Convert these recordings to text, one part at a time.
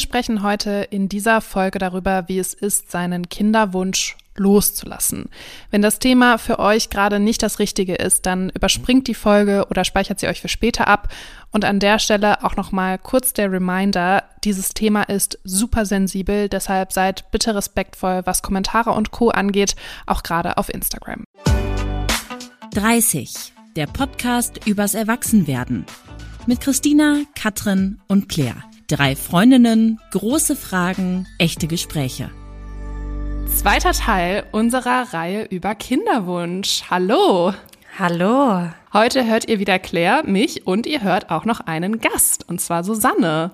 Wir sprechen heute in dieser Folge darüber, wie es ist, seinen Kinderwunsch loszulassen. Wenn das Thema für euch gerade nicht das Richtige ist, dann überspringt die Folge oder speichert sie euch für später ab. Und an der Stelle auch nochmal kurz der Reminder, dieses Thema ist super sensibel, deshalb seid bitte respektvoll, was Kommentare und Co angeht, auch gerade auf Instagram. 30. Der Podcast übers Erwachsenwerden. Mit Christina, Katrin und Claire. Drei Freundinnen, große Fragen, echte Gespräche. Zweiter Teil unserer Reihe über Kinderwunsch. Hallo. Hallo. Heute hört ihr wieder Claire, mich und ihr hört auch noch einen Gast, und zwar Susanne.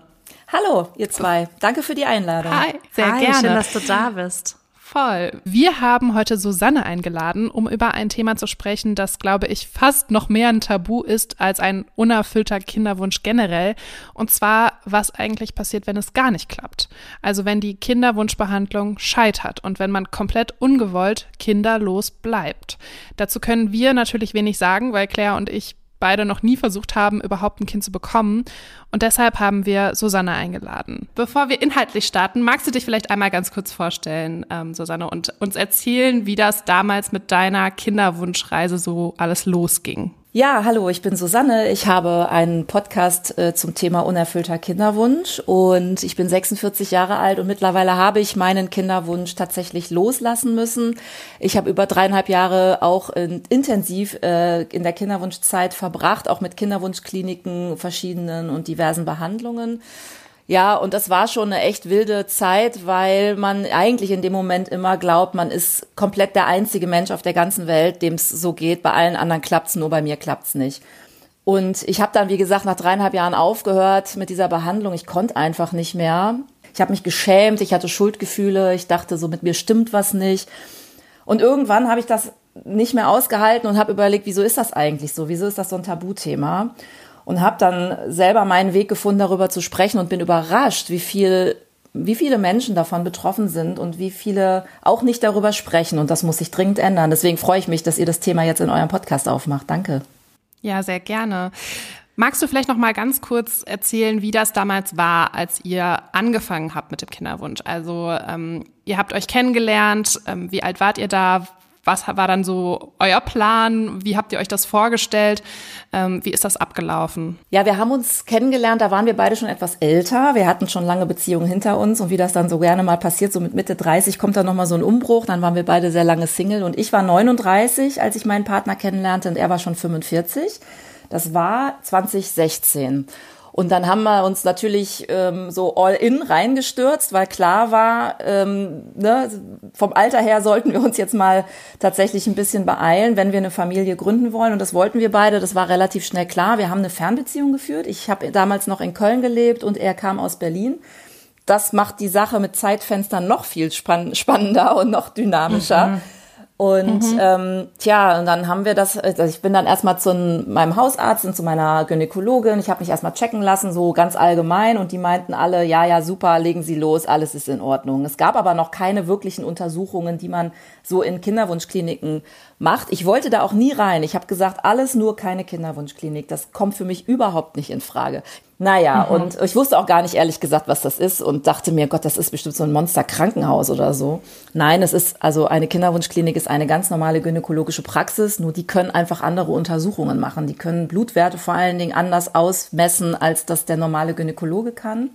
Hallo, ihr zwei. Danke für die Einladung. Hi, sehr Hi, gerne. Schön, dass du da bist. Voll. Wir haben heute Susanne eingeladen, um über ein Thema zu sprechen, das, glaube ich, fast noch mehr ein Tabu ist als ein unerfüllter Kinderwunsch generell. Und zwar, was eigentlich passiert, wenn es gar nicht klappt. Also wenn die Kinderwunschbehandlung scheitert und wenn man komplett ungewollt kinderlos bleibt. Dazu können wir natürlich wenig sagen, weil Claire und ich beide noch nie versucht haben, überhaupt ein Kind zu bekommen. Und deshalb haben wir Susanne eingeladen. Bevor wir inhaltlich starten, magst du dich vielleicht einmal ganz kurz vorstellen, ähm, Susanne, und uns erzählen, wie das damals mit deiner Kinderwunschreise so alles losging? Ja, hallo, ich bin Susanne. Ich habe einen Podcast äh, zum Thema unerfüllter Kinderwunsch und ich bin 46 Jahre alt und mittlerweile habe ich meinen Kinderwunsch tatsächlich loslassen müssen. Ich habe über dreieinhalb Jahre auch in, intensiv äh, in der Kinderwunschzeit verbracht, auch mit Kinderwunschkliniken, verschiedenen und diversen Behandlungen. Ja, und das war schon eine echt wilde Zeit, weil man eigentlich in dem Moment immer glaubt, man ist komplett der einzige Mensch auf der ganzen Welt, dem es so geht. Bei allen anderen klappt's, nur bei mir klappt's nicht. Und ich habe dann, wie gesagt, nach dreieinhalb Jahren aufgehört mit dieser Behandlung. Ich konnte einfach nicht mehr. Ich habe mich geschämt, ich hatte Schuldgefühle, ich dachte, so mit mir stimmt was nicht. Und irgendwann habe ich das nicht mehr ausgehalten und habe überlegt, wieso ist das eigentlich so? Wieso ist das so ein Tabuthema? Und habe dann selber meinen Weg gefunden, darüber zu sprechen und bin überrascht, wie viel wie viele Menschen davon betroffen sind und wie viele auch nicht darüber sprechen. Und das muss sich dringend ändern. Deswegen freue ich mich, dass ihr das Thema jetzt in eurem Podcast aufmacht. Danke. Ja, sehr gerne. Magst du vielleicht noch mal ganz kurz erzählen, wie das damals war, als ihr angefangen habt mit dem Kinderwunsch? Also ähm, ihr habt euch kennengelernt. Ähm, wie alt wart ihr da? Was war dann so euer Plan? Wie habt ihr euch das vorgestellt? Ähm, wie ist das abgelaufen? Ja, wir haben uns kennengelernt, da waren wir beide schon etwas älter. Wir hatten schon lange Beziehungen hinter uns und wie das dann so gerne mal passiert, so mit Mitte 30 kommt dann nochmal so ein Umbruch. Dann waren wir beide sehr lange Single und ich war 39, als ich meinen Partner kennenlernte und er war schon 45. Das war 2016. Und dann haben wir uns natürlich ähm, so all in reingestürzt, weil klar war, ähm, ne, vom Alter her sollten wir uns jetzt mal tatsächlich ein bisschen beeilen, wenn wir eine Familie gründen wollen. Und das wollten wir beide. Das war relativ schnell klar. Wir haben eine Fernbeziehung geführt. Ich habe damals noch in Köln gelebt und er kam aus Berlin. Das macht die Sache mit Zeitfenstern noch viel spann spannender und noch dynamischer. Mhm. Und mhm. ähm, tja, und dann haben wir das, also ich bin dann erstmal zu meinem Hausarzt und zu meiner Gynäkologin. Ich habe mich erstmal checken lassen, so ganz allgemein. Und die meinten alle, ja, ja, super, legen Sie los, alles ist in Ordnung. Es gab aber noch keine wirklichen Untersuchungen, die man so in Kinderwunschkliniken macht. Ich wollte da auch nie rein. Ich habe gesagt, alles nur keine Kinderwunschklinik. Das kommt für mich überhaupt nicht in Frage. Naja, mhm. und ich wusste auch gar nicht ehrlich gesagt, was das ist und dachte mir, Gott, das ist bestimmt so ein Monsterkrankenhaus oder so. Nein, es ist also eine Kinderwunschklinik ist eine ganz normale gynäkologische Praxis, nur die können einfach andere Untersuchungen machen. Die können Blutwerte vor allen Dingen anders ausmessen, als das der normale Gynäkologe kann.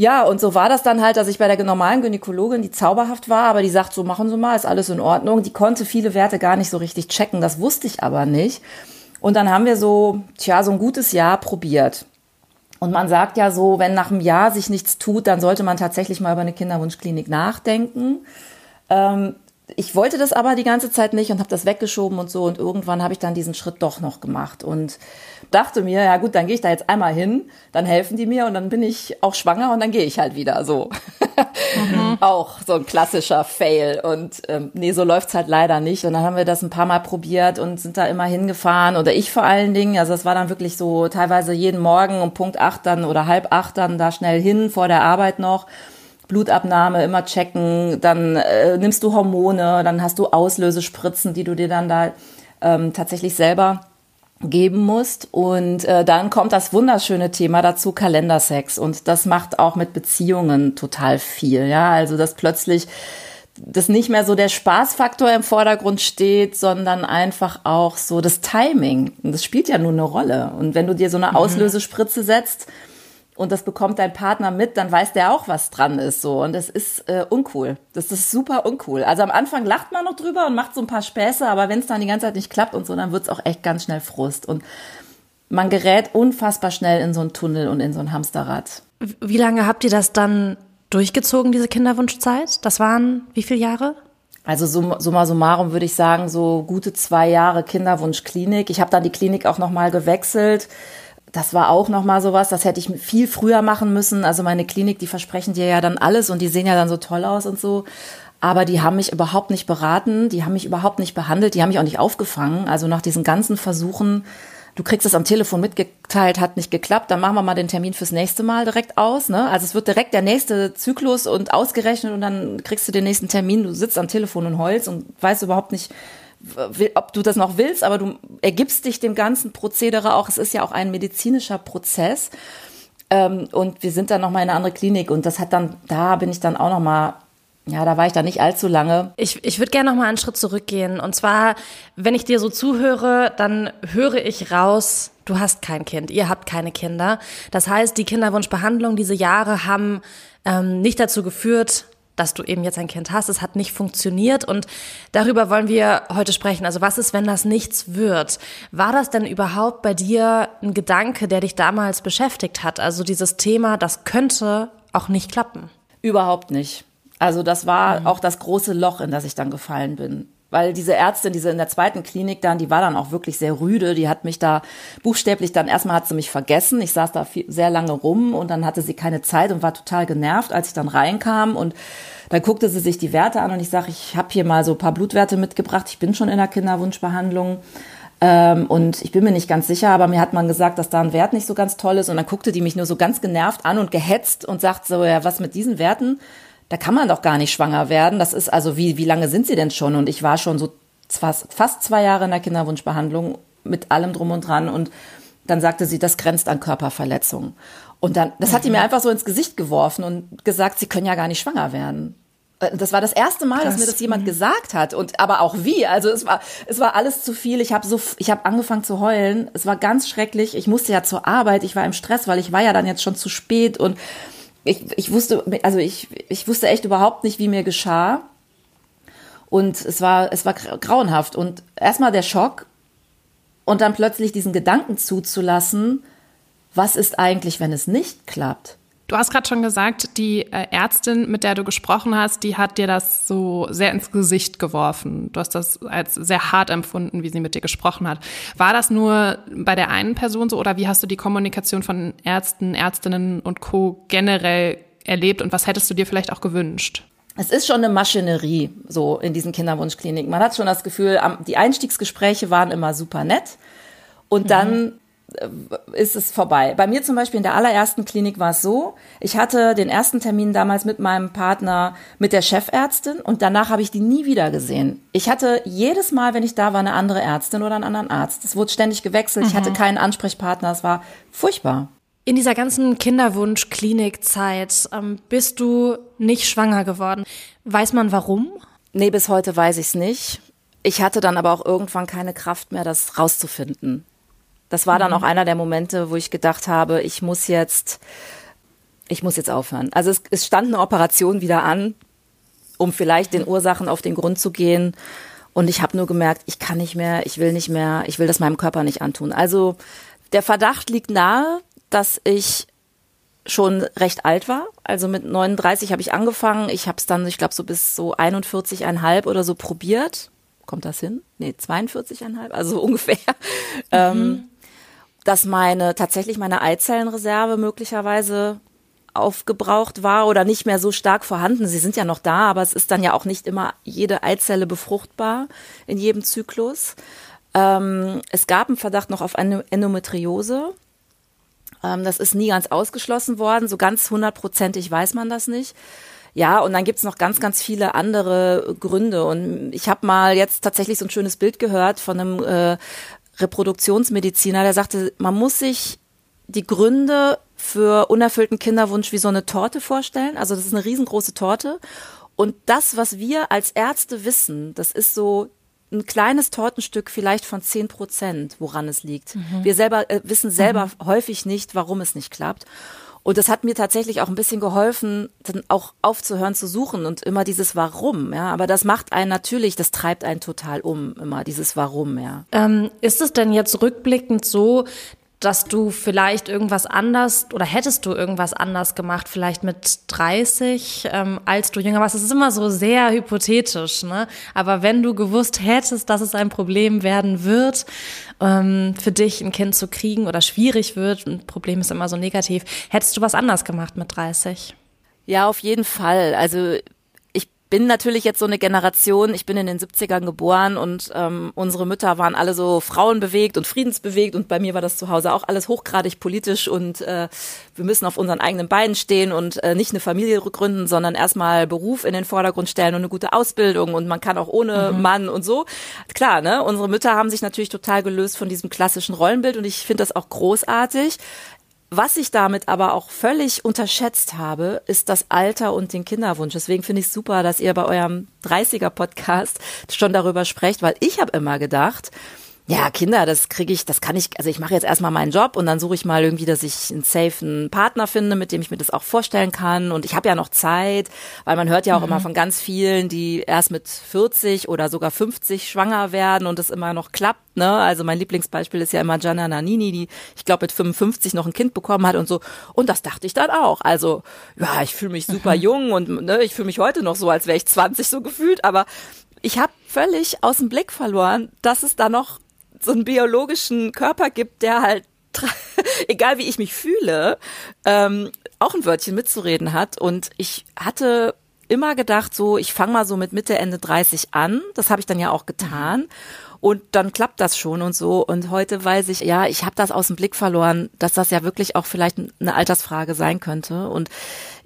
Ja, und so war das dann halt, dass ich bei der normalen Gynäkologin, die zauberhaft war, aber die sagt, so machen Sie mal, ist alles in Ordnung. Die konnte viele Werte gar nicht so richtig checken, das wusste ich aber nicht. Und dann haben wir so, tja, so ein gutes Jahr probiert. Und man sagt ja so, wenn nach einem Jahr sich nichts tut, dann sollte man tatsächlich mal über eine Kinderwunschklinik nachdenken. Ähm, ich wollte das aber die ganze Zeit nicht und habe das weggeschoben und so. Und irgendwann habe ich dann diesen Schritt doch noch gemacht und dachte mir, ja gut, dann gehe ich da jetzt einmal hin, dann helfen die mir und dann bin ich auch schwanger und dann gehe ich halt wieder so. Mhm. auch so ein klassischer Fail. Und ähm, nee, so läuft's halt leider nicht. Und dann haben wir das ein paar Mal probiert und sind da immer hingefahren. Oder ich vor allen Dingen. Also es war dann wirklich so teilweise jeden Morgen um Punkt acht dann oder halb acht dann da schnell hin vor der Arbeit noch. Blutabnahme immer checken, dann äh, nimmst du Hormone, dann hast du Auslösespritzen, die du dir dann da ähm, tatsächlich selber geben musst. Und äh, dann kommt das wunderschöne Thema dazu, Kalendersex. Und das macht auch mit Beziehungen total viel. Ja, also dass plötzlich das nicht mehr so der Spaßfaktor im Vordergrund steht, sondern einfach auch so das Timing. Und das spielt ja nur eine Rolle. Und wenn du dir so eine mhm. Auslösespritze setzt, und das bekommt dein Partner mit, dann weiß der auch, was dran ist so und das ist äh, uncool. Das ist super uncool. Also am Anfang lacht man noch drüber und macht so ein paar Späße, aber wenn es dann die ganze Zeit nicht klappt und so, dann wird's auch echt ganz schnell Frust und man gerät unfassbar schnell in so einen Tunnel und in so ein Hamsterrad. Wie lange habt ihr das dann durchgezogen, diese Kinderwunschzeit? Das waren wie viele Jahre? Also summa summarum würde ich sagen, so gute zwei Jahre Kinderwunschklinik. Ich habe dann die Klinik auch nochmal gewechselt das war auch noch mal sowas, das hätte ich viel früher machen müssen. Also meine Klinik, die versprechen dir ja dann alles und die sehen ja dann so toll aus und so. Aber die haben mich überhaupt nicht beraten, die haben mich überhaupt nicht behandelt, die haben mich auch nicht aufgefangen. Also nach diesen ganzen Versuchen, du kriegst es am Telefon mitgeteilt, hat nicht geklappt, dann machen wir mal den Termin fürs nächste Mal direkt aus. Ne? Also es wird direkt der nächste Zyklus und ausgerechnet und dann kriegst du den nächsten Termin, du sitzt am Telefon und heulst und weißt überhaupt nicht, ob du das noch willst, aber du ergibst dich dem ganzen Prozedere auch. Es ist ja auch ein medizinischer Prozess. Ähm, und wir sind dann noch mal in eine andere Klinik und das hat dann, da bin ich dann auch noch mal ja, da war ich dann nicht allzu lange. Ich, ich würde gerne noch mal einen Schritt zurückgehen. Und zwar, wenn ich dir so zuhöre, dann höre ich raus, du hast kein Kind, ihr habt keine Kinder. Das heißt, die Kinderwunschbehandlung diese Jahre haben ähm, nicht dazu geführt, dass du eben jetzt ein Kind hast. Es hat nicht funktioniert und darüber wollen wir heute sprechen. Also was ist, wenn das nichts wird? War das denn überhaupt bei dir ein Gedanke, der dich damals beschäftigt hat? Also dieses Thema, das könnte auch nicht klappen? Überhaupt nicht. Also das war mhm. auch das große Loch, in das ich dann gefallen bin weil diese Ärztin, diese in der zweiten Klinik dann, die war dann auch wirklich sehr rüde. Die hat mich da buchstäblich dann erstmal hat sie mich vergessen. Ich saß da viel, sehr lange rum und dann hatte sie keine Zeit und war total genervt, als ich dann reinkam und dann guckte sie sich die Werte an und ich sage, ich habe hier mal so ein paar Blutwerte mitgebracht. Ich bin schon in der Kinderwunschbehandlung. Ähm, und ich bin mir nicht ganz sicher, aber mir hat man gesagt, dass da ein Wert nicht so ganz toll ist. Und dann guckte die mich nur so ganz genervt an und gehetzt und sagt so, ja, was mit diesen Werten? Da kann man doch gar nicht schwanger werden. Das ist also, wie, wie lange sind Sie denn schon? Und ich war schon so fast, fast zwei Jahre in der Kinderwunschbehandlung mit allem drum und dran und dann sagte sie, das grenzt an Körperverletzung. Und dann, das hat die mir mhm. einfach so ins Gesicht geworfen und gesagt, sie können ja gar nicht schwanger werden. Äh, das war das erste Mal, Krass. dass mir das jemand mhm. gesagt hat und aber auch wie. Also es war es war alles zu viel. Ich habe so ich habe angefangen zu heulen. Es war ganz schrecklich. Ich musste ja zur Arbeit. Ich war im Stress, weil ich war ja dann jetzt schon zu spät und ich, ich wusste, also ich, ich wusste echt überhaupt nicht, wie mir geschah. Und es war, es war grauenhaft. Und erstmal der Schock und dann plötzlich diesen Gedanken zuzulassen, was ist eigentlich, wenn es nicht klappt? Du hast gerade schon gesagt, die äh, Ärztin, mit der du gesprochen hast, die hat dir das so sehr ins Gesicht geworfen. Du hast das als sehr hart empfunden, wie sie mit dir gesprochen hat. War das nur bei der einen Person so oder wie hast du die Kommunikation von Ärzten, Ärztinnen und Co. generell erlebt und was hättest du dir vielleicht auch gewünscht? Es ist schon eine Maschinerie so in diesen Kinderwunschkliniken. Man hat schon das Gefühl, die Einstiegsgespräche waren immer super nett. Und dann mhm. Äh, ist es vorbei. Bei mir zum Beispiel in der allerersten Klinik war es so, ich hatte den ersten Termin damals mit meinem Partner, mit der Chefärztin und danach habe ich die nie wieder gesehen. Ich hatte jedes Mal, wenn ich da war, eine andere Ärztin oder einen anderen Arzt. Es wurde ständig gewechselt, mhm. ich hatte mhm. keinen Ansprechpartner, es war furchtbar. In dieser ganzen Kinderwunsch-Klinikzeit ähm, bist du nicht schwanger geworden. Weiß man warum? Nee, bis heute weiß ich es nicht. Ich hatte dann aber auch irgendwann keine Kraft mehr, das rauszufinden. Das war dann mhm. auch einer der Momente, wo ich gedacht habe, ich muss jetzt, ich muss jetzt aufhören. Also es, es stand eine Operation wieder an, um vielleicht den Ursachen auf den Grund zu gehen. Und ich habe nur gemerkt, ich kann nicht mehr, ich will nicht mehr, ich will das meinem Körper nicht antun. Also der Verdacht liegt nahe, dass ich schon recht alt war. Also mit 39 habe ich angefangen. Ich habe es dann, ich glaube, so bis so 41,5 oder so probiert. Kommt das hin? Nee, 42,5, also so ungefähr. Mhm. Ähm, dass meine tatsächlich meine Eizellenreserve möglicherweise aufgebraucht war oder nicht mehr so stark vorhanden. Sie sind ja noch da, aber es ist dann ja auch nicht immer jede Eizelle befruchtbar in jedem Zyklus. Ähm, es gab einen Verdacht noch auf Endometriose. Ähm, das ist nie ganz ausgeschlossen worden. So ganz hundertprozentig weiß man das nicht. Ja, und dann gibt's noch ganz, ganz viele andere Gründe. Und ich habe mal jetzt tatsächlich so ein schönes Bild gehört von einem äh, Reproduktionsmediziner, der sagte, man muss sich die Gründe für unerfüllten Kinderwunsch wie so eine Torte vorstellen. Also das ist eine riesengroße Torte. Und das, was wir als Ärzte wissen, das ist so ein kleines Tortenstück vielleicht von zehn Prozent, woran es liegt. Mhm. Wir selber äh, wissen selber mhm. häufig nicht, warum es nicht klappt. Und das hat mir tatsächlich auch ein bisschen geholfen, dann auch aufzuhören zu suchen und immer dieses Warum, ja. Aber das macht einen natürlich, das treibt einen total um, immer dieses Warum, ja. Ähm, ist es denn jetzt rückblickend so, dass du vielleicht irgendwas anders oder hättest du irgendwas anders gemacht, vielleicht mit 30, ähm, als du jünger warst. Das ist immer so sehr hypothetisch, ne? Aber wenn du gewusst hättest, dass es ein Problem werden wird, ähm, für dich ein Kind zu kriegen oder schwierig wird, ein Problem ist immer so negativ, hättest du was anders gemacht mit 30? Ja, auf jeden Fall. Also bin natürlich jetzt so eine Generation, ich bin in den 70ern geboren und ähm, unsere Mütter waren alle so frauenbewegt und friedensbewegt und bei mir war das zu Hause auch alles hochgradig politisch und äh, wir müssen auf unseren eigenen Beinen stehen und äh, nicht eine Familie gründen, sondern erstmal Beruf in den Vordergrund stellen und eine gute Ausbildung und man kann auch ohne mhm. Mann und so. Klar, ne? Unsere Mütter haben sich natürlich total gelöst von diesem klassischen Rollenbild und ich finde das auch großartig. Was ich damit aber auch völlig unterschätzt habe, ist das Alter und den Kinderwunsch. Deswegen finde ich es super, dass ihr bei eurem 30er Podcast schon darüber sprecht, weil ich habe immer gedacht, ja, Kinder, das kriege ich, das kann ich, also ich mache jetzt erstmal meinen Job und dann suche ich mal irgendwie, dass ich einen safen Partner finde, mit dem ich mir das auch vorstellen kann. Und ich habe ja noch Zeit, weil man hört ja auch mhm. immer von ganz vielen, die erst mit 40 oder sogar 50 schwanger werden und es immer noch klappt. Ne? Also mein Lieblingsbeispiel ist ja immer Gianna Nannini, die, ich glaube, mit 55 noch ein Kind bekommen hat und so. Und das dachte ich dann auch. Also, ja, ich fühle mich super mhm. jung und ne, ich fühle mich heute noch so, als wäre ich 20 so gefühlt, aber ich habe völlig aus dem Blick verloren, dass es da noch so einen biologischen Körper gibt, der halt, egal wie ich mich fühle, ähm, auch ein Wörtchen mitzureden hat. Und ich hatte immer gedacht, so, ich fange mal so mit Mitte, Ende 30 an. Das habe ich dann ja auch getan. Und dann klappt das schon und so. Und heute weiß ich, ja, ich habe das aus dem Blick verloren, dass das ja wirklich auch vielleicht eine Altersfrage sein könnte. Und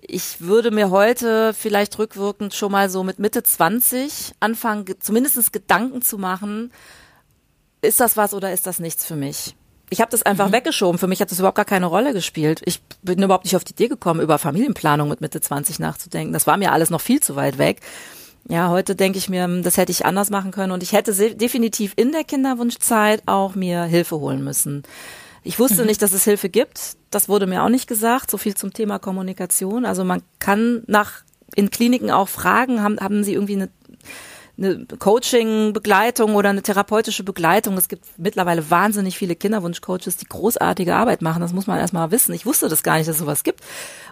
ich würde mir heute vielleicht rückwirkend schon mal so mit Mitte 20 anfangen, zumindest Gedanken zu machen, ist das was oder ist das nichts für mich? Ich habe das einfach mhm. weggeschoben. Für mich hat das überhaupt gar keine Rolle gespielt. Ich bin überhaupt nicht auf die Idee gekommen, über Familienplanung mit Mitte 20 nachzudenken. Das war mir alles noch viel zu weit weg. Ja, heute denke ich mir, das hätte ich anders machen können und ich hätte definitiv in der Kinderwunschzeit auch mir Hilfe holen müssen. Ich wusste mhm. nicht, dass es Hilfe gibt. Das wurde mir auch nicht gesagt. So viel zum Thema Kommunikation. Also man kann nach in Kliniken auch fragen, haben, haben sie irgendwie eine eine Coaching-Begleitung oder eine therapeutische Begleitung. Es gibt mittlerweile wahnsinnig viele Kinderwunschcoaches, die großartige Arbeit machen. Das muss man erstmal wissen. Ich wusste das gar nicht, dass sowas gibt.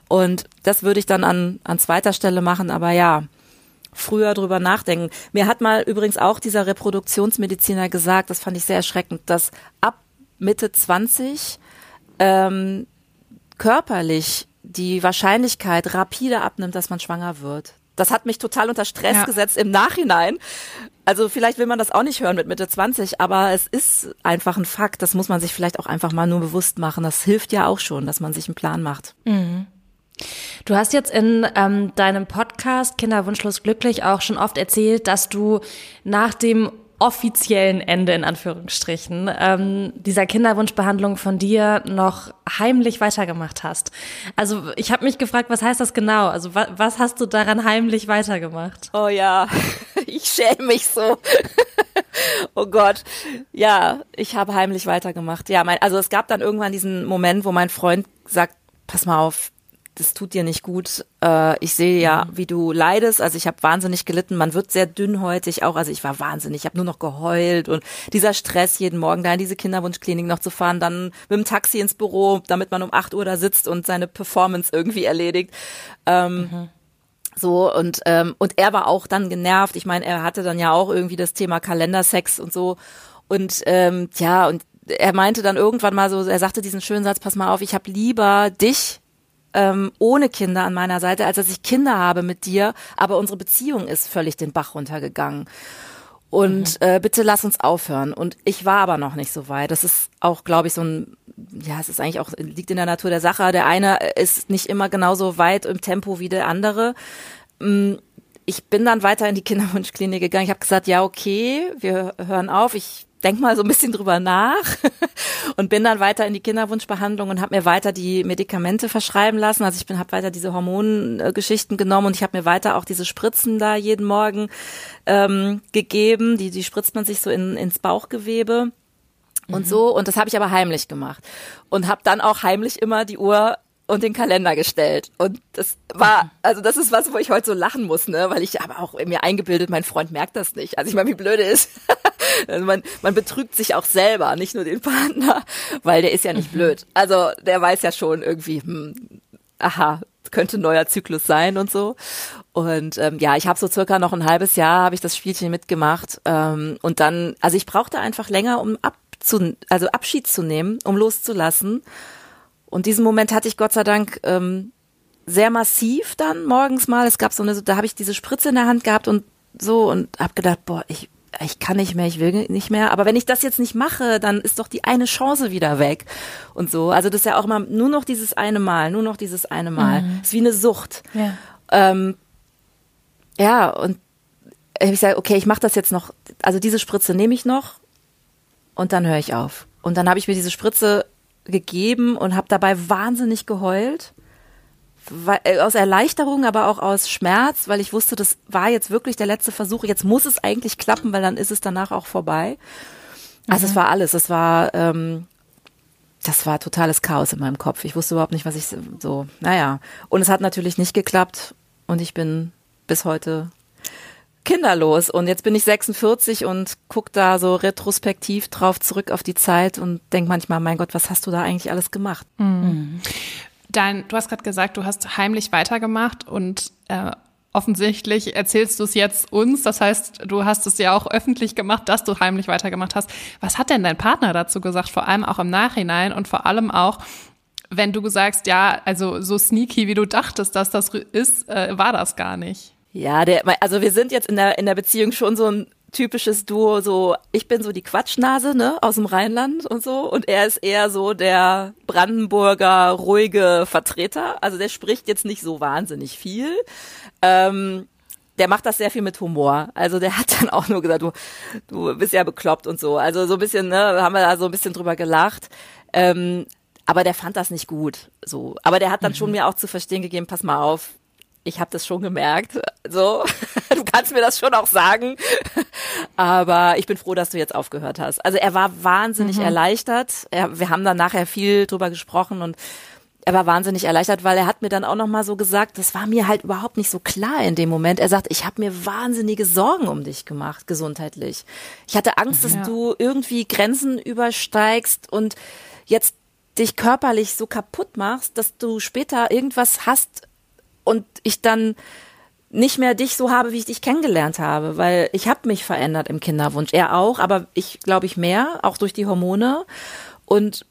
Und das würde ich dann an, an zweiter Stelle machen. Aber ja, früher drüber nachdenken. Mir hat mal übrigens auch dieser Reproduktionsmediziner gesagt, das fand ich sehr erschreckend, dass ab Mitte 20 ähm, körperlich die Wahrscheinlichkeit rapide abnimmt, dass man schwanger wird. Das hat mich total unter Stress ja. gesetzt im Nachhinein. Also vielleicht will man das auch nicht hören mit Mitte 20, aber es ist einfach ein Fakt. Das muss man sich vielleicht auch einfach mal nur bewusst machen. Das hilft ja auch schon, dass man sich einen Plan macht. Mhm. Du hast jetzt in ähm, deinem Podcast Kinderwunschlos glücklich auch schon oft erzählt, dass du nach dem offiziellen Ende in Anführungsstrichen ähm, dieser Kinderwunschbehandlung von dir noch heimlich weitergemacht hast. Also ich habe mich gefragt, was heißt das genau? Also wa was hast du daran heimlich weitergemacht? Oh ja, ich schäme mich so. oh Gott. Ja, ich habe heimlich weitergemacht. Ja, mein, also es gab dann irgendwann diesen Moment, wo mein Freund sagt, pass mal auf, das tut dir nicht gut. Äh, ich sehe ja, mhm. wie du leidest. Also ich habe wahnsinnig gelitten. Man wird sehr dünnhäutig auch. Also ich war wahnsinnig. Ich habe nur noch geheult und dieser Stress jeden Morgen da in diese Kinderwunschklinik noch zu fahren, dann mit dem Taxi ins Büro, damit man um acht Uhr da sitzt und seine Performance irgendwie erledigt. Ähm, mhm. So und ähm, und er war auch dann genervt. Ich meine, er hatte dann ja auch irgendwie das Thema Kalendersex und so und ähm, ja und er meinte dann irgendwann mal so, er sagte diesen schönen Satz: Pass mal auf, ich habe lieber dich ähm, ohne Kinder an meiner Seite, als dass ich Kinder habe mit dir, aber unsere Beziehung ist völlig den Bach runtergegangen. Und mhm. äh, bitte lass uns aufhören. Und ich war aber noch nicht so weit. Das ist auch, glaube ich, so ein, ja, es ist eigentlich auch, liegt in der Natur der Sache. Der eine ist nicht immer genauso weit im Tempo wie der andere. Mm, ich bin dann weiter in die Kinderwunschklinik gegangen. Ich habe gesagt, ja, okay, wir hören auf. Ich denk mal so ein bisschen drüber nach und bin dann weiter in die Kinderwunschbehandlung und habe mir weiter die Medikamente verschreiben lassen. Also ich bin habe weiter diese Hormongeschichten genommen und ich habe mir weiter auch diese Spritzen da jeden Morgen ähm, gegeben. Die die spritzt man sich so in, ins Bauchgewebe und mhm. so und das habe ich aber heimlich gemacht und habe dann auch heimlich immer die Uhr und den Kalender gestellt. Und das war, also das ist was, wo ich heute so lachen muss, ne? Weil ich habe auch mir eingebildet, mein Freund merkt das nicht. Also ich meine, wie blöde ist. also man, man betrügt sich auch selber, nicht nur den Partner, weil der ist ja nicht mhm. blöd. Also der weiß ja schon irgendwie, hm, aha, könnte ein neuer Zyklus sein und so. Und ähm, ja, ich habe so circa noch ein halbes Jahr habe ich das Spielchen mitgemacht ähm, und dann, also ich brauchte einfach länger, um abzu, also Abschied zu nehmen, um loszulassen. Und diesen Moment hatte ich Gott sei Dank ähm, sehr massiv dann morgens mal. Es gab so eine, da habe ich diese Spritze in der Hand gehabt und so und habe gedacht, boah, ich ich kann nicht mehr, ich will nicht mehr. Aber wenn ich das jetzt nicht mache, dann ist doch die eine Chance wieder weg und so. Also das ist ja auch immer nur noch dieses eine Mal, nur noch dieses eine Mal. Mhm. ist wie eine Sucht. Ja, ähm, ja und ich sage, okay, ich mache das jetzt noch. Also diese Spritze nehme ich noch und dann höre ich auf. Und dann habe ich mir diese Spritze gegeben und habe dabei wahnsinnig geheult. Äh, aus Erleichterung, aber auch aus Schmerz, weil ich wusste, das war jetzt wirklich der letzte Versuch. Jetzt muss es eigentlich klappen, weil dann ist es danach auch vorbei. Also mhm. es war alles. Es war, ähm, das war totales Chaos in meinem Kopf. Ich wusste überhaupt nicht, was ich so, naja. Und es hat natürlich nicht geklappt und ich bin bis heute kinderlos. Und jetzt bin ich 46 und guck da so retrospektiv drauf zurück auf die Zeit und denk manchmal, mein Gott, was hast du da eigentlich alles gemacht? Mhm. Dein, du hast gerade gesagt, du hast heimlich weitergemacht und äh, offensichtlich erzählst du es jetzt uns. Das heißt, du hast es ja auch öffentlich gemacht, dass du heimlich weitergemacht hast. Was hat denn dein Partner dazu gesagt? Vor allem auch im Nachhinein und vor allem auch, wenn du sagst, ja, also so sneaky, wie du dachtest, dass das ist, äh, war das gar nicht. Ja, der, also wir sind jetzt in der, in der Beziehung schon so ein typisches Duo, so ich bin so die Quatschnase, ne, aus dem Rheinland und so und er ist eher so der Brandenburger ruhige Vertreter, also der spricht jetzt nicht so wahnsinnig viel. Ähm, der macht das sehr viel mit Humor. Also der hat dann auch nur gesagt, du, du bist ja bekloppt und so. Also so ein bisschen, ne, haben wir da so ein bisschen drüber gelacht. Ähm, aber der fand das nicht gut. So. Aber der hat dann mhm. schon mir auch zu verstehen gegeben, pass mal auf, ich habe das schon gemerkt. So, du kannst mir das schon auch sagen. Aber ich bin froh, dass du jetzt aufgehört hast. Also er war wahnsinnig mhm. erleichtert. Er, wir haben dann nachher viel drüber gesprochen und er war wahnsinnig erleichtert, weil er hat mir dann auch noch mal so gesagt, das war mir halt überhaupt nicht so klar in dem Moment. Er sagt, ich habe mir wahnsinnige Sorgen um dich gemacht, gesundheitlich. Ich hatte Angst, dass ja. du irgendwie Grenzen übersteigst und jetzt dich körperlich so kaputt machst, dass du später irgendwas hast, und ich dann nicht mehr dich so habe, wie ich dich kennengelernt habe, weil ich habe mich verändert im Kinderwunsch. Er auch, aber ich glaube ich mehr, auch durch die Hormone. Und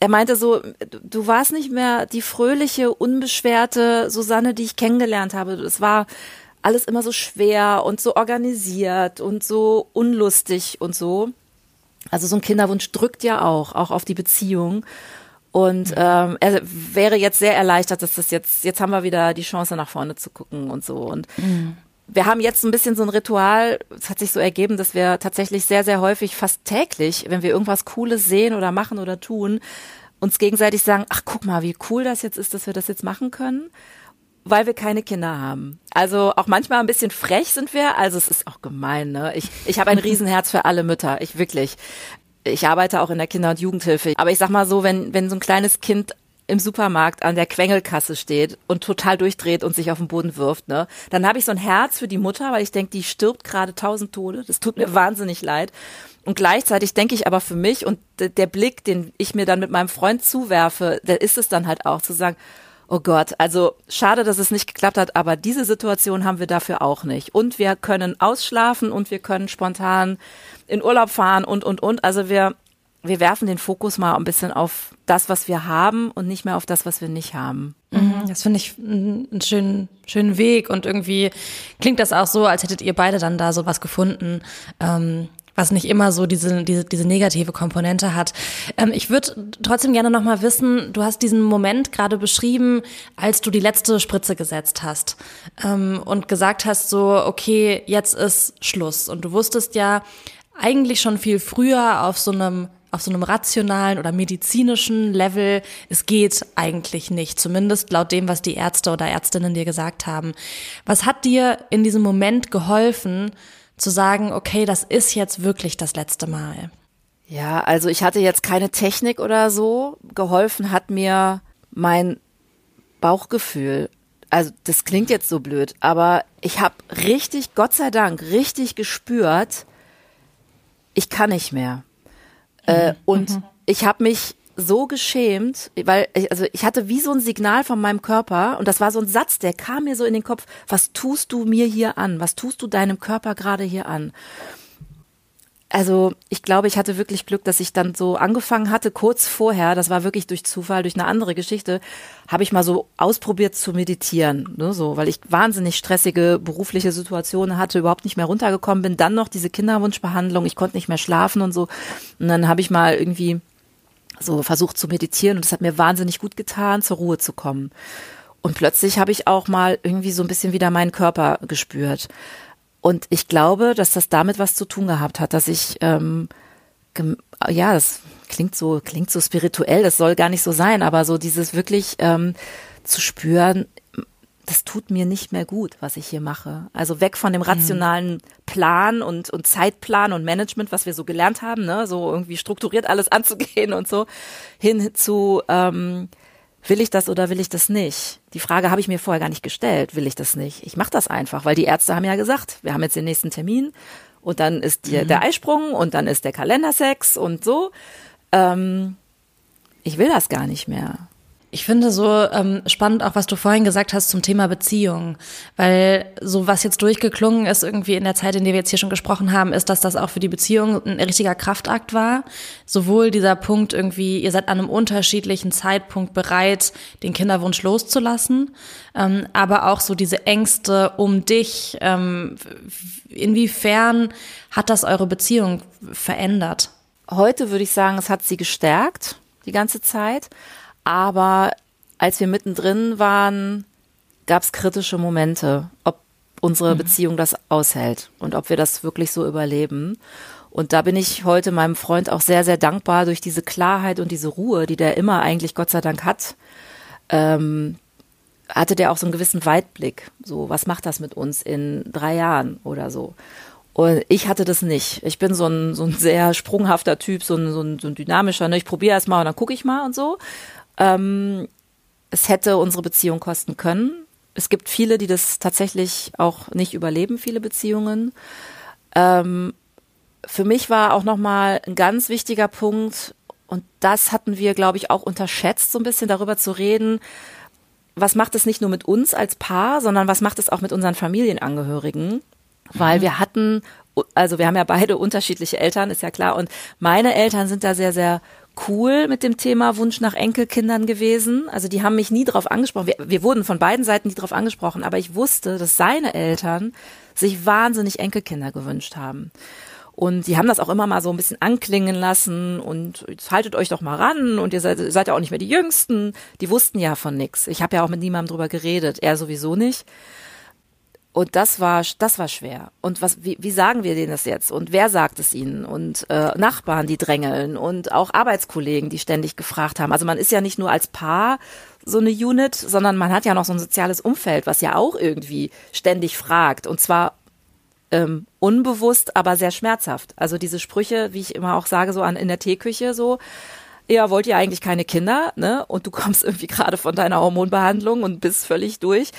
er meinte so, du warst nicht mehr die fröhliche, unbeschwerte Susanne, die ich kennengelernt habe. Es war alles immer so schwer und so organisiert und so unlustig und so. Also so ein Kinderwunsch drückt ja auch, auch auf die Beziehung. Und ähm, er wäre jetzt sehr erleichtert, dass das jetzt, jetzt haben wir wieder die Chance nach vorne zu gucken und so. Und mhm. wir haben jetzt ein bisschen so ein Ritual, es hat sich so ergeben, dass wir tatsächlich sehr, sehr häufig, fast täglich, wenn wir irgendwas Cooles sehen oder machen oder tun, uns gegenseitig sagen, ach guck mal, wie cool das jetzt ist, dass wir das jetzt machen können weil wir keine Kinder haben. Also auch manchmal ein bisschen frech sind wir. Also es ist auch gemein, ne? Ich, ich habe ein Riesenherz für alle Mütter. Ich wirklich ich arbeite auch in der Kinder- und Jugendhilfe. Aber ich sag mal so, wenn, wenn so ein kleines Kind im Supermarkt an der Quengelkasse steht und total durchdreht und sich auf den Boden wirft, ne, dann habe ich so ein Herz für die Mutter, weil ich denke, die stirbt gerade tausend Tode. Das tut mir wahnsinnig leid. Und gleichzeitig denke ich aber für mich und der Blick, den ich mir dann mit meinem Freund zuwerfe, der ist es dann halt auch zu sagen, oh Gott, also schade, dass es nicht geklappt hat, aber diese Situation haben wir dafür auch nicht. Und wir können ausschlafen und wir können spontan in Urlaub fahren und, und, und. Also wir, wir werfen den Fokus mal ein bisschen auf das, was wir haben und nicht mehr auf das, was wir nicht haben. Mhm, das finde ich einen schönen, schönen Weg und irgendwie klingt das auch so, als hättet ihr beide dann da sowas gefunden. Ähm, was nicht immer so diese, diese, diese negative Komponente hat. Ähm, ich würde trotzdem gerne nochmal wissen, du hast diesen Moment gerade beschrieben, als du die letzte Spritze gesetzt hast ähm, und gesagt hast so, okay, jetzt ist Schluss. Und du wusstest ja, eigentlich schon viel früher auf so einem auf so einem rationalen oder medizinischen Level, es geht eigentlich nicht, zumindest laut dem, was die Ärzte oder Ärztinnen dir gesagt haben. Was hat dir in diesem Moment geholfen, zu sagen, okay, das ist jetzt wirklich das letzte Mal? Ja, also ich hatte jetzt keine Technik oder so. Geholfen hat mir mein Bauchgefühl. Also das klingt jetzt so blöd, aber ich habe richtig, Gott sei Dank, richtig gespürt, ich kann nicht mehr. Äh, mhm. und mhm. ich habe mich so geschämt, weil ich, also ich hatte wie so ein Signal von meinem Körper und das war so ein Satz, der kam mir so in den Kopf, was tust du mir hier an? Was tust du deinem Körper gerade hier an? Also ich glaube, ich hatte wirklich Glück, dass ich dann so angefangen hatte, kurz vorher, das war wirklich durch Zufall, durch eine andere Geschichte, habe ich mal so ausprobiert zu meditieren, ne, so, weil ich wahnsinnig stressige berufliche Situationen hatte, überhaupt nicht mehr runtergekommen bin, dann noch diese Kinderwunschbehandlung, ich konnte nicht mehr schlafen und so. Und dann habe ich mal irgendwie so versucht zu meditieren und es hat mir wahnsinnig gut getan, zur Ruhe zu kommen. Und plötzlich habe ich auch mal irgendwie so ein bisschen wieder meinen Körper gespürt. Und ich glaube, dass das damit was zu tun gehabt hat, dass ich, ähm, ja, das klingt so, klingt so spirituell, das soll gar nicht so sein, aber so dieses wirklich ähm, zu spüren, das tut mir nicht mehr gut, was ich hier mache. Also weg von dem mhm. rationalen Plan und, und Zeitplan und Management, was wir so gelernt haben, ne, so irgendwie strukturiert alles anzugehen und so, hin zu, ähm, will ich das oder will ich das nicht? Die Frage habe ich mir vorher gar nicht gestellt, will ich das nicht? Ich mache das einfach, weil die Ärzte haben ja gesagt, wir haben jetzt den nächsten Termin und dann ist die, mhm. der Eisprung und dann ist der Kalendersex und so. Ähm, ich will das gar nicht mehr. Ich finde so ähm, spannend auch, was du vorhin gesagt hast zum Thema Beziehung, weil so was jetzt durchgeklungen ist irgendwie in der Zeit, in der wir jetzt hier schon gesprochen haben, ist, dass das auch für die Beziehung ein richtiger Kraftakt war. Sowohl dieser Punkt irgendwie, ihr seid an einem unterschiedlichen Zeitpunkt bereit, den Kinderwunsch loszulassen, ähm, aber auch so diese Ängste um dich. Ähm, inwiefern hat das eure Beziehung verändert? Heute würde ich sagen, es hat sie gestärkt die ganze Zeit. Aber als wir mittendrin waren, gab es kritische Momente, ob unsere mhm. Beziehung das aushält und ob wir das wirklich so überleben. Und da bin ich heute meinem Freund auch sehr, sehr dankbar durch diese Klarheit und diese Ruhe, die der immer eigentlich Gott sei Dank hat. Ähm, hatte der auch so einen gewissen Weitblick. So, was macht das mit uns in drei Jahren oder so? Und ich hatte das nicht. Ich bin so ein, so ein sehr sprunghafter Typ, so ein, so ein, so ein dynamischer. Ne? Ich probiere erst mal und dann gucke ich mal und so. Ähm, es hätte unsere Beziehung kosten können. Es gibt viele, die das tatsächlich auch nicht überleben, viele Beziehungen. Ähm, für mich war auch nochmal ein ganz wichtiger Punkt, und das hatten wir, glaube ich, auch unterschätzt, so ein bisschen darüber zu reden, was macht es nicht nur mit uns als Paar, sondern was macht es auch mit unseren Familienangehörigen? Weil mhm. wir hatten, also wir haben ja beide unterschiedliche Eltern, ist ja klar, und meine Eltern sind da sehr, sehr cool mit dem Thema Wunsch nach Enkelkindern gewesen. Also die haben mich nie drauf angesprochen. Wir, wir wurden von beiden Seiten nie drauf angesprochen, aber ich wusste, dass seine Eltern sich wahnsinnig Enkelkinder gewünscht haben. Und die haben das auch immer mal so ein bisschen anklingen lassen und jetzt haltet euch doch mal ran und ihr seid, seid ja auch nicht mehr die Jüngsten. Die wussten ja von nix. Ich habe ja auch mit niemandem drüber geredet, er sowieso nicht. Und das war, das war schwer. Und was, wie, wie sagen wir denen das jetzt? Und wer sagt es ihnen? Und äh, Nachbarn, die drängeln und auch Arbeitskollegen, die ständig gefragt haben. Also man ist ja nicht nur als Paar so eine Unit, sondern man hat ja noch so ein soziales Umfeld, was ja auch irgendwie ständig fragt. Und zwar ähm, unbewusst, aber sehr schmerzhaft. Also diese Sprüche, wie ich immer auch sage, so an in der Teeküche so, ja, wollt ihr eigentlich keine Kinder, ne? Und du kommst irgendwie gerade von deiner Hormonbehandlung und bist völlig durch.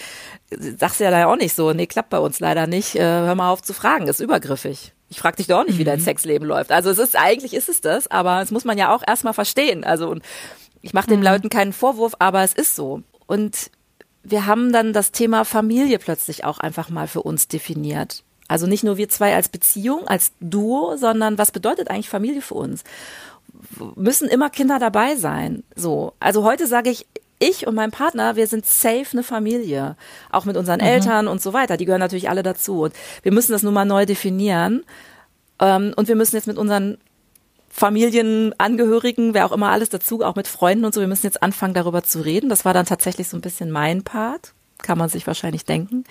Sagst ja da auch nicht so, nee, klappt bei uns leider nicht. Äh, hör mal auf zu fragen, ist übergriffig. Ich frage dich doch auch nicht, wie dein mhm. Sexleben läuft. Also es ist eigentlich ist es das, aber es muss man ja auch erstmal verstehen. Also und ich mache den mhm. Leuten keinen Vorwurf, aber es ist so. Und wir haben dann das Thema Familie plötzlich auch einfach mal für uns definiert. Also nicht nur wir zwei als Beziehung, als Duo, sondern was bedeutet eigentlich Familie für uns? Müssen immer Kinder dabei sein. So. Also heute sage ich, ich und mein Partner, wir sind safe eine Familie. Auch mit unseren mhm. Eltern und so weiter. Die gehören natürlich alle dazu. Und wir müssen das nun mal neu definieren. Ähm, und wir müssen jetzt mit unseren Familienangehörigen, wer auch immer alles dazu, auch mit Freunden und so, wir müssen jetzt anfangen, darüber zu reden. Das war dann tatsächlich so ein bisschen mein Part. Kann man sich wahrscheinlich denken.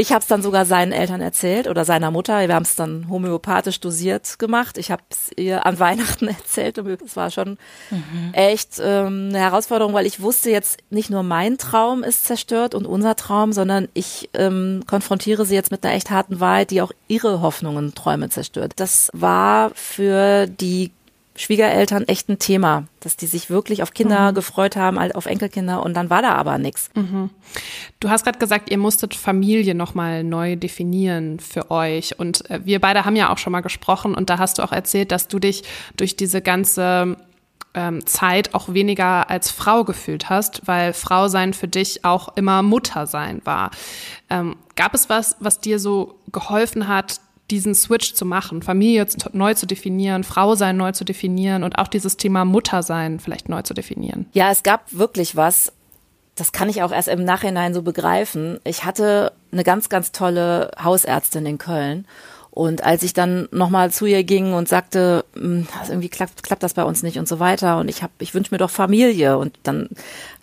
Ich habe es dann sogar seinen Eltern erzählt oder seiner Mutter. Wir haben es dann homöopathisch dosiert gemacht. Ich habe es ihr an Weihnachten erzählt es war schon mhm. echt ähm, eine Herausforderung, weil ich wusste jetzt nicht nur mein Traum ist zerstört und unser Traum, sondern ich ähm, konfrontiere sie jetzt mit einer echt harten Wahrheit, die auch ihre Hoffnungen, Träume zerstört. Das war für die Schwiegereltern echt ein Thema, dass die sich wirklich auf Kinder mhm. gefreut haben, auf Enkelkinder und dann war da aber nichts. Mhm. Du hast gerade gesagt, ihr musstet Familie nochmal neu definieren für euch und äh, wir beide haben ja auch schon mal gesprochen und da hast du auch erzählt, dass du dich durch diese ganze ähm, Zeit auch weniger als Frau gefühlt hast, weil Frau sein für dich auch immer Mutter sein war. Ähm, gab es was, was dir so geholfen hat, diesen Switch zu machen, Familie neu zu definieren, Frau sein neu zu definieren und auch dieses Thema Mutter sein vielleicht neu zu definieren? Ja, es gab wirklich was. Das kann ich auch erst im Nachhinein so begreifen. Ich hatte eine ganz, ganz tolle Hausärztin in Köln. Und als ich dann nochmal zu ihr ging und sagte, hm, irgendwie klappt, klappt das bei uns nicht und so weiter und ich habe, ich wünsche mir doch Familie und dann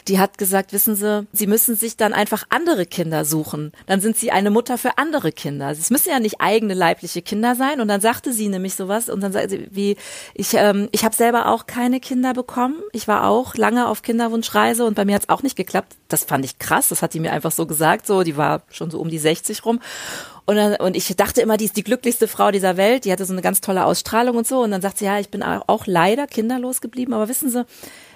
die hat gesagt, wissen Sie, Sie müssen sich dann einfach andere Kinder suchen. Dann sind Sie eine Mutter für andere Kinder. Es müssen ja nicht eigene leibliche Kinder sein. Und dann sagte sie nämlich sowas und dann sagte sie, wie, ich, ähm, ich habe selber auch keine Kinder bekommen. Ich war auch lange auf Kinderwunschreise und bei mir hat es auch nicht geklappt. Das fand ich krass. Das hat die mir einfach so gesagt. So, die war schon so um die 60 rum. Und, dann, und ich dachte immer, die ist die glücklichste Frau dieser Welt. Die hatte so eine ganz tolle Ausstrahlung und so. Und dann sagt sie, ja, ich bin auch leider kinderlos geblieben. Aber wissen Sie,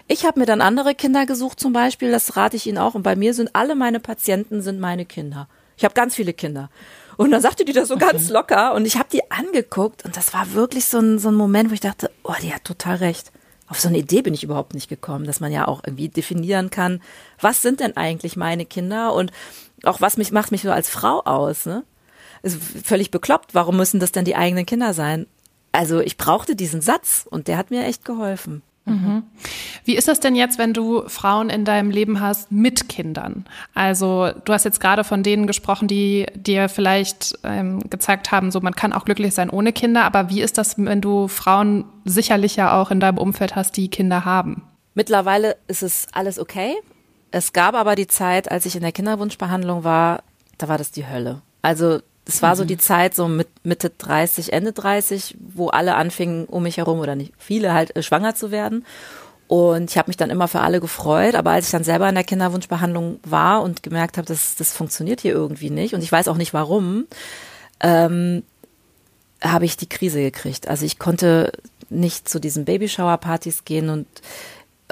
ich habe mir dann andere Kinder gesucht zum Beispiel, das rate ich Ihnen auch. Und bei mir sind alle meine Patienten sind meine Kinder. Ich habe ganz viele Kinder. Und dann sagte die das so okay. ganz locker und ich habe die angeguckt und das war wirklich so ein, so ein Moment, wo ich dachte, oh, die hat total recht. Auf so eine Idee bin ich überhaupt nicht gekommen, dass man ja auch irgendwie definieren kann, was sind denn eigentlich meine Kinder und auch was mich macht mich so als Frau aus, ne? Ist völlig bekloppt. Warum müssen das denn die eigenen Kinder sein? Also ich brauchte diesen Satz und der hat mir echt geholfen. Mhm. Wie ist das denn jetzt, wenn du Frauen in deinem Leben hast mit Kindern? Also du hast jetzt gerade von denen gesprochen, die dir vielleicht ähm, gezeigt haben, so man kann auch glücklich sein ohne Kinder, aber wie ist das, wenn du Frauen sicherlich ja auch in deinem Umfeld hast, die Kinder haben? Mittlerweile ist es alles okay. Es gab aber die Zeit, als ich in der Kinderwunschbehandlung war, da war das die Hölle. Also es war mhm. so die Zeit, so mit Mitte 30, Ende 30, wo alle anfingen, um mich herum oder nicht viele halt äh, schwanger zu werden. Und ich habe mich dann immer für alle gefreut. Aber als ich dann selber in der Kinderwunschbehandlung war und gemerkt habe, dass das funktioniert hier irgendwie nicht und ich weiß auch nicht warum, ähm, habe ich die Krise gekriegt. Also ich konnte nicht zu diesen Babyshower-Partys gehen und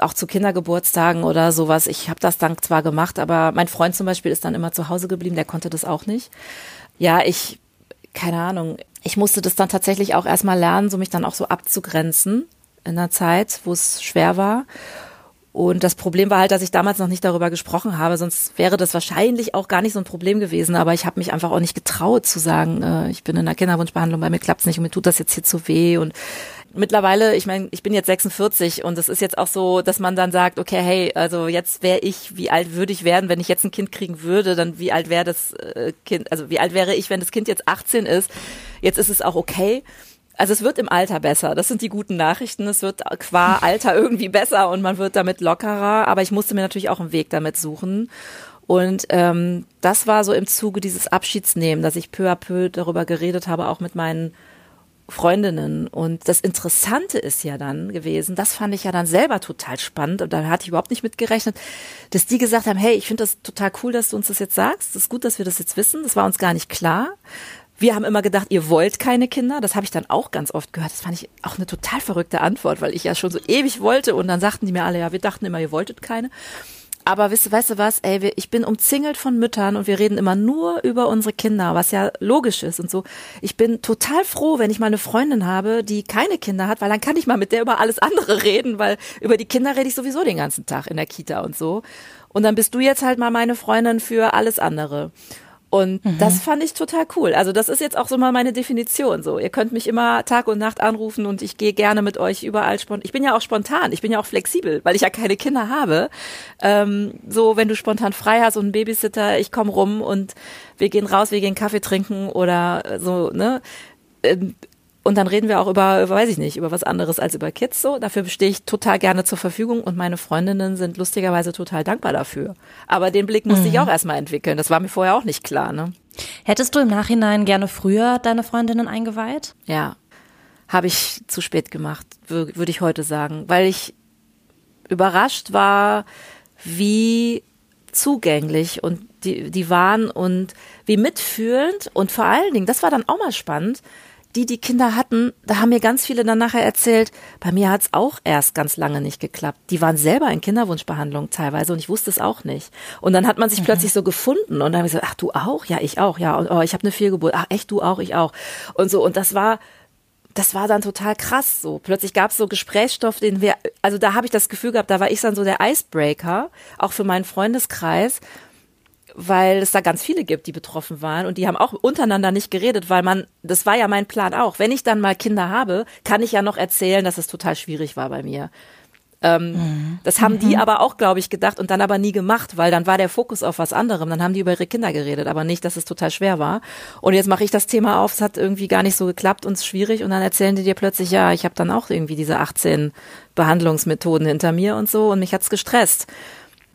auch zu Kindergeburtstagen oder sowas. Ich habe das dann zwar gemacht, aber mein Freund zum Beispiel ist dann immer zu Hause geblieben, der konnte das auch nicht ja, ich, keine Ahnung, ich musste das dann tatsächlich auch erstmal lernen, so mich dann auch so abzugrenzen in einer Zeit, wo es schwer war. Und das Problem war halt, dass ich damals noch nicht darüber gesprochen habe, sonst wäre das wahrscheinlich auch gar nicht so ein Problem gewesen. Aber ich habe mich einfach auch nicht getraut zu sagen, äh, ich bin in einer Kinderwunschbehandlung, bei mir klappt's nicht und mir tut das jetzt hier zu weh. Und mittlerweile, ich meine, ich bin jetzt 46 und es ist jetzt auch so, dass man dann sagt, okay, hey, also jetzt wäre ich, wie alt würde ich werden, wenn ich jetzt ein Kind kriegen würde, dann wie alt wäre das äh, Kind, also wie alt wäre ich, wenn das Kind jetzt 18 ist? Jetzt ist es auch okay. Also es wird im Alter besser. Das sind die guten Nachrichten. Es wird qua Alter irgendwie besser und man wird damit lockerer. Aber ich musste mir natürlich auch einen Weg damit suchen. Und ähm, das war so im Zuge dieses Abschiedsnehmen, dass ich peu à peu darüber geredet habe, auch mit meinen Freundinnen. Und das Interessante ist ja dann gewesen, das fand ich ja dann selber total spannend und da hatte ich überhaupt nicht mitgerechnet, dass die gesagt haben, hey, ich finde das total cool, dass du uns das jetzt sagst. Das ist gut, dass wir das jetzt wissen. Das war uns gar nicht klar. Wir haben immer gedacht, ihr wollt keine Kinder. Das habe ich dann auch ganz oft gehört. Das fand ich auch eine total verrückte Antwort, weil ich ja schon so ewig wollte. Und dann sagten die mir alle, ja, wir dachten immer, ihr wolltet keine. Aber weißt, weißt du was, ey, ich bin umzingelt von Müttern und wir reden immer nur über unsere Kinder, was ja logisch ist und so. Ich bin total froh, wenn ich mal eine Freundin habe, die keine Kinder hat, weil dann kann ich mal mit der über alles andere reden, weil über die Kinder rede ich sowieso den ganzen Tag in der Kita und so. Und dann bist du jetzt halt mal meine Freundin für alles andere. Und mhm. das fand ich total cool. Also das ist jetzt auch so mal meine Definition. So, ihr könnt mich immer Tag und Nacht anrufen und ich gehe gerne mit euch überall spontan. Ich bin ja auch spontan, ich bin ja auch flexibel, weil ich ja keine Kinder habe. Ähm, so, wenn du spontan frei hast und einen Babysitter, ich komme rum und wir gehen raus, wir gehen Kaffee trinken oder so, ne? Und dann reden wir auch über, über, weiß ich nicht, über was anderes als über Kids so. Dafür stehe ich total gerne zur Verfügung und meine Freundinnen sind lustigerweise total dankbar dafür. Aber den Blick musste mhm. ich auch erstmal entwickeln. Das war mir vorher auch nicht klar, ne? Hättest du im Nachhinein gerne früher deine Freundinnen eingeweiht? Ja, habe ich zu spät gemacht, würde ich heute sagen, weil ich überrascht war, wie zugänglich und die, die waren und wie mitfühlend und vor allen Dingen, das war dann auch mal spannend, die, die Kinder hatten, da haben mir ganz viele dann nachher erzählt, bei mir hat's auch erst ganz lange nicht geklappt. Die waren selber in Kinderwunschbehandlung teilweise und ich wusste es auch nicht. Und dann hat man sich mhm. plötzlich so gefunden und dann habe ich gesagt, ach du auch? Ja, ich auch, ja. Und oh, ich habe eine Fehlgeburt. Ach echt, du auch, ich auch. Und so, und das war, das war dann total krass so. Plötzlich gab es so Gesprächsstoff, den wir, also da habe ich das Gefühl gehabt, da war ich dann so der Icebreaker, auch für meinen Freundeskreis weil es da ganz viele gibt, die betroffen waren und die haben auch untereinander nicht geredet, weil man, das war ja mein Plan auch. Wenn ich dann mal Kinder habe, kann ich ja noch erzählen, dass es total schwierig war bei mir. Ähm, mhm. Das haben die mhm. aber auch, glaube ich, gedacht und dann aber nie gemacht, weil dann war der Fokus auf was anderem. Dann haben die über ihre Kinder geredet, aber nicht, dass es total schwer war. Und jetzt mache ich das Thema auf, es hat irgendwie gar nicht so geklappt und es ist schwierig und dann erzählen die dir plötzlich, ja, ich habe dann auch irgendwie diese 18 Behandlungsmethoden hinter mir und so und mich hat's gestresst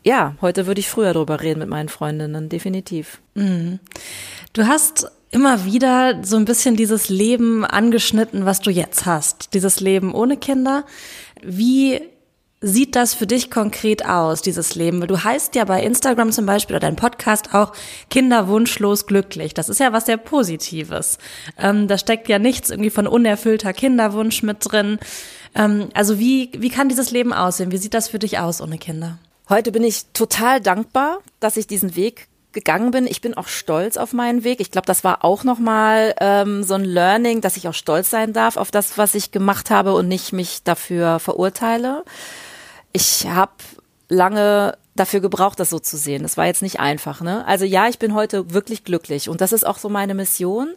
ja, heute würde ich früher drüber reden mit meinen Freundinnen, definitiv. Mhm. Du hast immer wieder so ein bisschen dieses Leben angeschnitten, was du jetzt hast. Dieses Leben ohne Kinder. Wie sieht das für dich konkret aus, dieses Leben? Du heißt ja bei Instagram zum Beispiel oder dein Podcast auch Kinderwunschlos glücklich. Das ist ja was sehr Positives. Ähm, da steckt ja nichts irgendwie von unerfüllter Kinderwunsch mit drin. Ähm, also wie, wie kann dieses Leben aussehen? Wie sieht das für dich aus ohne Kinder? Heute bin ich total dankbar, dass ich diesen Weg gegangen bin. Ich bin auch stolz auf meinen Weg. Ich glaube, das war auch nochmal ähm, so ein Learning, dass ich auch stolz sein darf auf das, was ich gemacht habe und nicht mich dafür verurteile. Ich habe lange dafür gebraucht, das so zu sehen. Das war jetzt nicht einfach. Ne? Also ja, ich bin heute wirklich glücklich und das ist auch so meine Mission.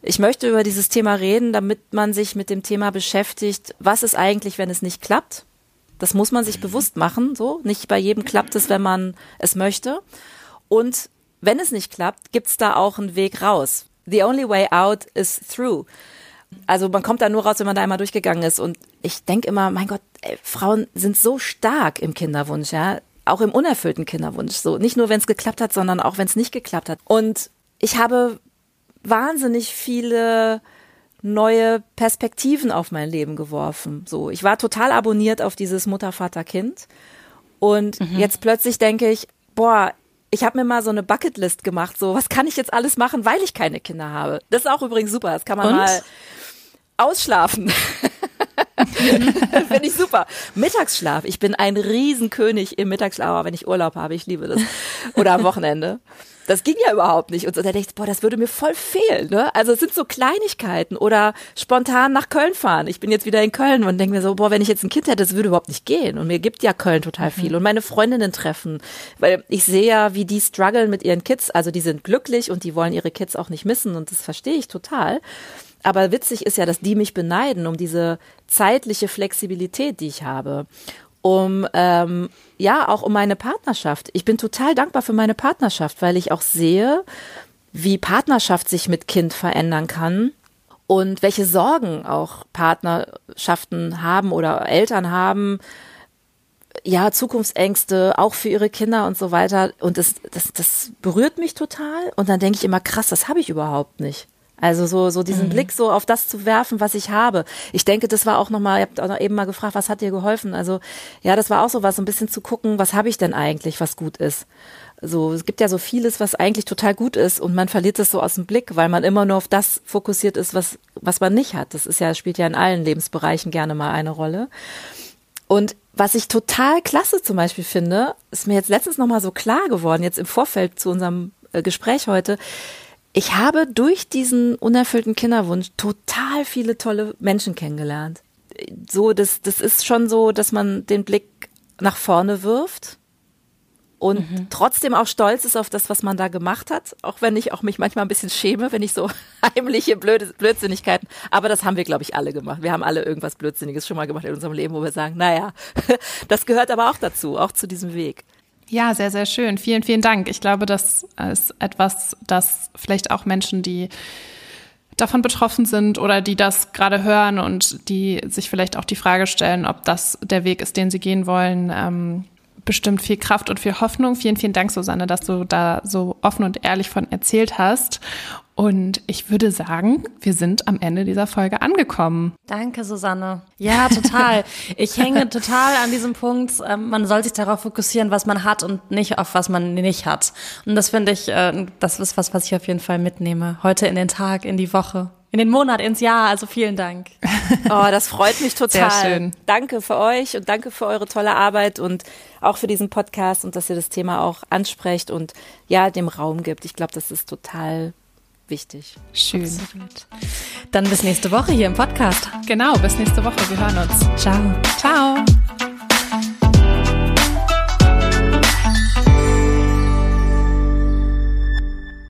Ich möchte über dieses Thema reden, damit man sich mit dem Thema beschäftigt, was ist eigentlich, wenn es nicht klappt? Das muss man sich bewusst machen. So, nicht bei jedem klappt es, wenn man es möchte. Und wenn es nicht klappt, gibt's da auch einen Weg raus. The only way out is through. Also man kommt da nur raus, wenn man da einmal durchgegangen ist. Und ich denke immer, mein Gott, ey, Frauen sind so stark im Kinderwunsch, ja, auch im unerfüllten Kinderwunsch. So nicht nur, wenn es geklappt hat, sondern auch, wenn es nicht geklappt hat. Und ich habe wahnsinnig viele neue Perspektiven auf mein Leben geworfen. So, ich war total abonniert auf dieses Mutter, Vater, Kind. Und mhm. jetzt plötzlich denke ich, boah, ich habe mir mal so eine Bucketlist gemacht, so was kann ich jetzt alles machen, weil ich keine Kinder habe. Das ist auch übrigens super, das kann man Und? mal ausschlafen. Finde ich super. Mittagsschlaf. Ich bin ein Riesenkönig im Mittagsschlaf, wenn ich Urlaub habe. Ich liebe das. Oder am Wochenende. Das ging ja überhaupt nicht. Und so, da dachte ich, boah, das würde mir voll fehlen. Ne? Also es sind so Kleinigkeiten oder spontan nach Köln fahren. Ich bin jetzt wieder in Köln und denke mir so, boah, wenn ich jetzt ein Kind hätte, das würde überhaupt nicht gehen. Und mir gibt ja Köln total viel. Mhm. Und meine Freundinnen treffen. Weil ich sehe ja, wie die strugglen mit ihren Kids. Also die sind glücklich und die wollen ihre Kids auch nicht missen. Und das verstehe ich total. Aber witzig ist ja, dass die mich beneiden um diese zeitliche Flexibilität, die ich habe um ähm, ja auch um meine Partnerschaft. Ich bin total dankbar für meine Partnerschaft, weil ich auch sehe, wie Partnerschaft sich mit Kind verändern kann und welche Sorgen auch Partnerschaften haben oder Eltern haben. Ja, Zukunftsängste, auch für ihre Kinder und so weiter. Und das, das, das berührt mich total. Und dann denke ich immer, krass, das habe ich überhaupt nicht. Also so, so diesen mhm. Blick so auf das zu werfen, was ich habe. Ich denke, das war auch nochmal, ihr habt auch noch eben mal gefragt, was hat dir geholfen? Also ja, das war auch so was, so ein bisschen zu gucken, was habe ich denn eigentlich, was gut ist. So, es gibt ja so vieles, was eigentlich total gut ist und man verliert es so aus dem Blick, weil man immer nur auf das fokussiert ist, was, was man nicht hat. Das ist ja, spielt ja in allen Lebensbereichen gerne mal eine Rolle. Und was ich total klasse zum Beispiel finde, ist mir jetzt letztens nochmal so klar geworden, jetzt im Vorfeld zu unserem äh, Gespräch heute, ich habe durch diesen unerfüllten Kinderwunsch total viele tolle Menschen kennengelernt. So, das, das ist schon so, dass man den Blick nach vorne wirft und mhm. trotzdem auch stolz ist auf das, was man da gemacht hat, auch wenn ich auch mich manchmal ein bisschen schäme, wenn ich so heimliche Blöde, Blödsinnigkeiten, aber das haben wir, glaube ich, alle gemacht. Wir haben alle irgendwas Blödsinniges schon mal gemacht in unserem Leben, wo wir sagen, naja, das gehört aber auch dazu, auch zu diesem Weg. Ja, sehr, sehr schön. Vielen, vielen Dank. Ich glaube, das ist etwas, das vielleicht auch Menschen, die davon betroffen sind oder die das gerade hören und die sich vielleicht auch die Frage stellen, ob das der Weg ist, den sie gehen wollen, ähm, bestimmt viel Kraft und viel Hoffnung. Vielen, vielen Dank, Susanne, dass du da so offen und ehrlich von erzählt hast. Und ich würde sagen, wir sind am Ende dieser Folge angekommen. Danke, Susanne. Ja, total. ich hänge total an diesem Punkt. Ähm, man soll sich darauf fokussieren, was man hat und nicht auf was man nicht hat. Und das finde ich, äh, das ist was, was ich auf jeden Fall mitnehme. Heute in den Tag, in die Woche in den Monat, ins Jahr. Also vielen Dank. Oh, das freut mich total. Sehr schön. Danke für euch und danke für eure tolle Arbeit und auch für diesen Podcast und dass ihr das Thema auch ansprecht und ja, dem Raum gibt. Ich glaube, das ist total wichtig. Schön. Absolut. Dann bis nächste Woche hier im Podcast. Genau, bis nächste Woche. Wir hören uns. Ciao. Ciao.